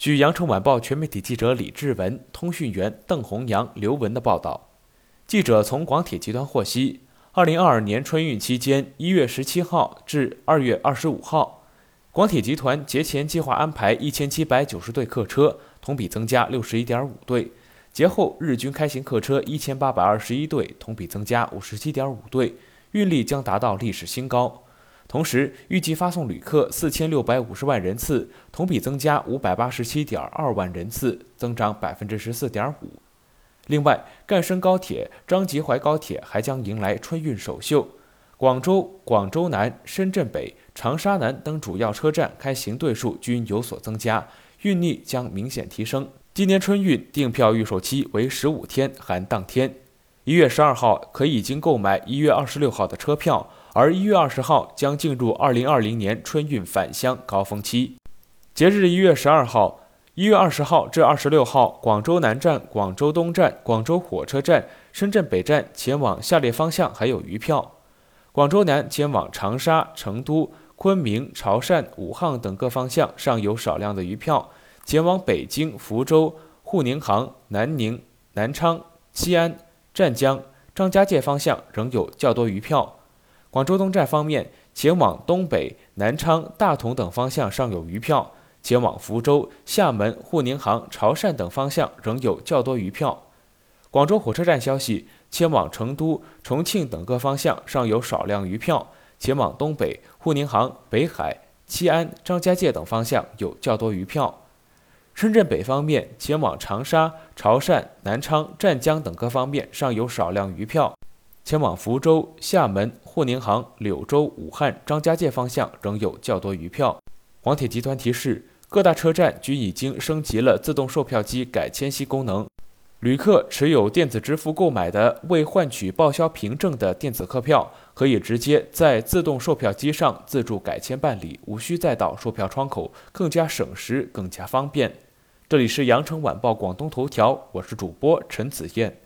据羊城晚报全媒体记者李志文、通讯员邓洪阳、刘文的报道，记者从广铁集团获悉，二零二二年春运期间，一月十七号至二月二十五号，广铁集团节前计划安排一千七百九十对客车，同比增加六十一点五对；节后日均开行客车一千八百二十一对，同比增加五十七点五对，运力将达到历史新高。同时，预计发送旅客四千六百五十万人次，同比增加五百八十七点二万人次，增长百分之十四点五。另外，赣深高铁、张集淮高铁还将迎来春运首秀，广州、广州南、深圳北、长沙南等主要车站开行对数均有所增加，运力将明显提升。今年春运订票预售期为十五天，含当天。一月十二号可已经购买一月二十六号的车票。而一月二十号将进入二零二零年春运返乡高峰期。截至一月十二号，一月二十号至二十六号，广州南站、广州东站、广州火车站、深圳北站前往下列方向还有余票：广州南前往长沙、成都、昆明、潮汕、武汉等各方向尚有少量的余票；前往北京、福州、沪宁杭、南宁、南昌、西安、湛江、张家界方向仍有较多余票。广州东站方面，前往东北、南昌、大同等方向尚有余票；前往福州、厦门、沪宁杭、潮汕等方向仍有较多余票。广州火车站消息，前往成都、重庆等各方向尚有少量余票；前往东北、沪宁杭、北海、西安、张家界等方向有较多余票。深圳北方面，前往长沙、潮汕、南昌、湛江等各方面尚有少量余票。前往福州、厦门、沪宁杭、柳州、武汉、张家界方向仍有较多余票。广铁集团提示，各大车站均已经升级了自动售票机改签息功能，旅客持有电子支付购买的未换取报销凭证的电子客票，可以直接在自动售票机上自助改签办理，无需再到售票窗口，更加省时，更加方便。这里是羊城晚报广东头条，我是主播陈子燕。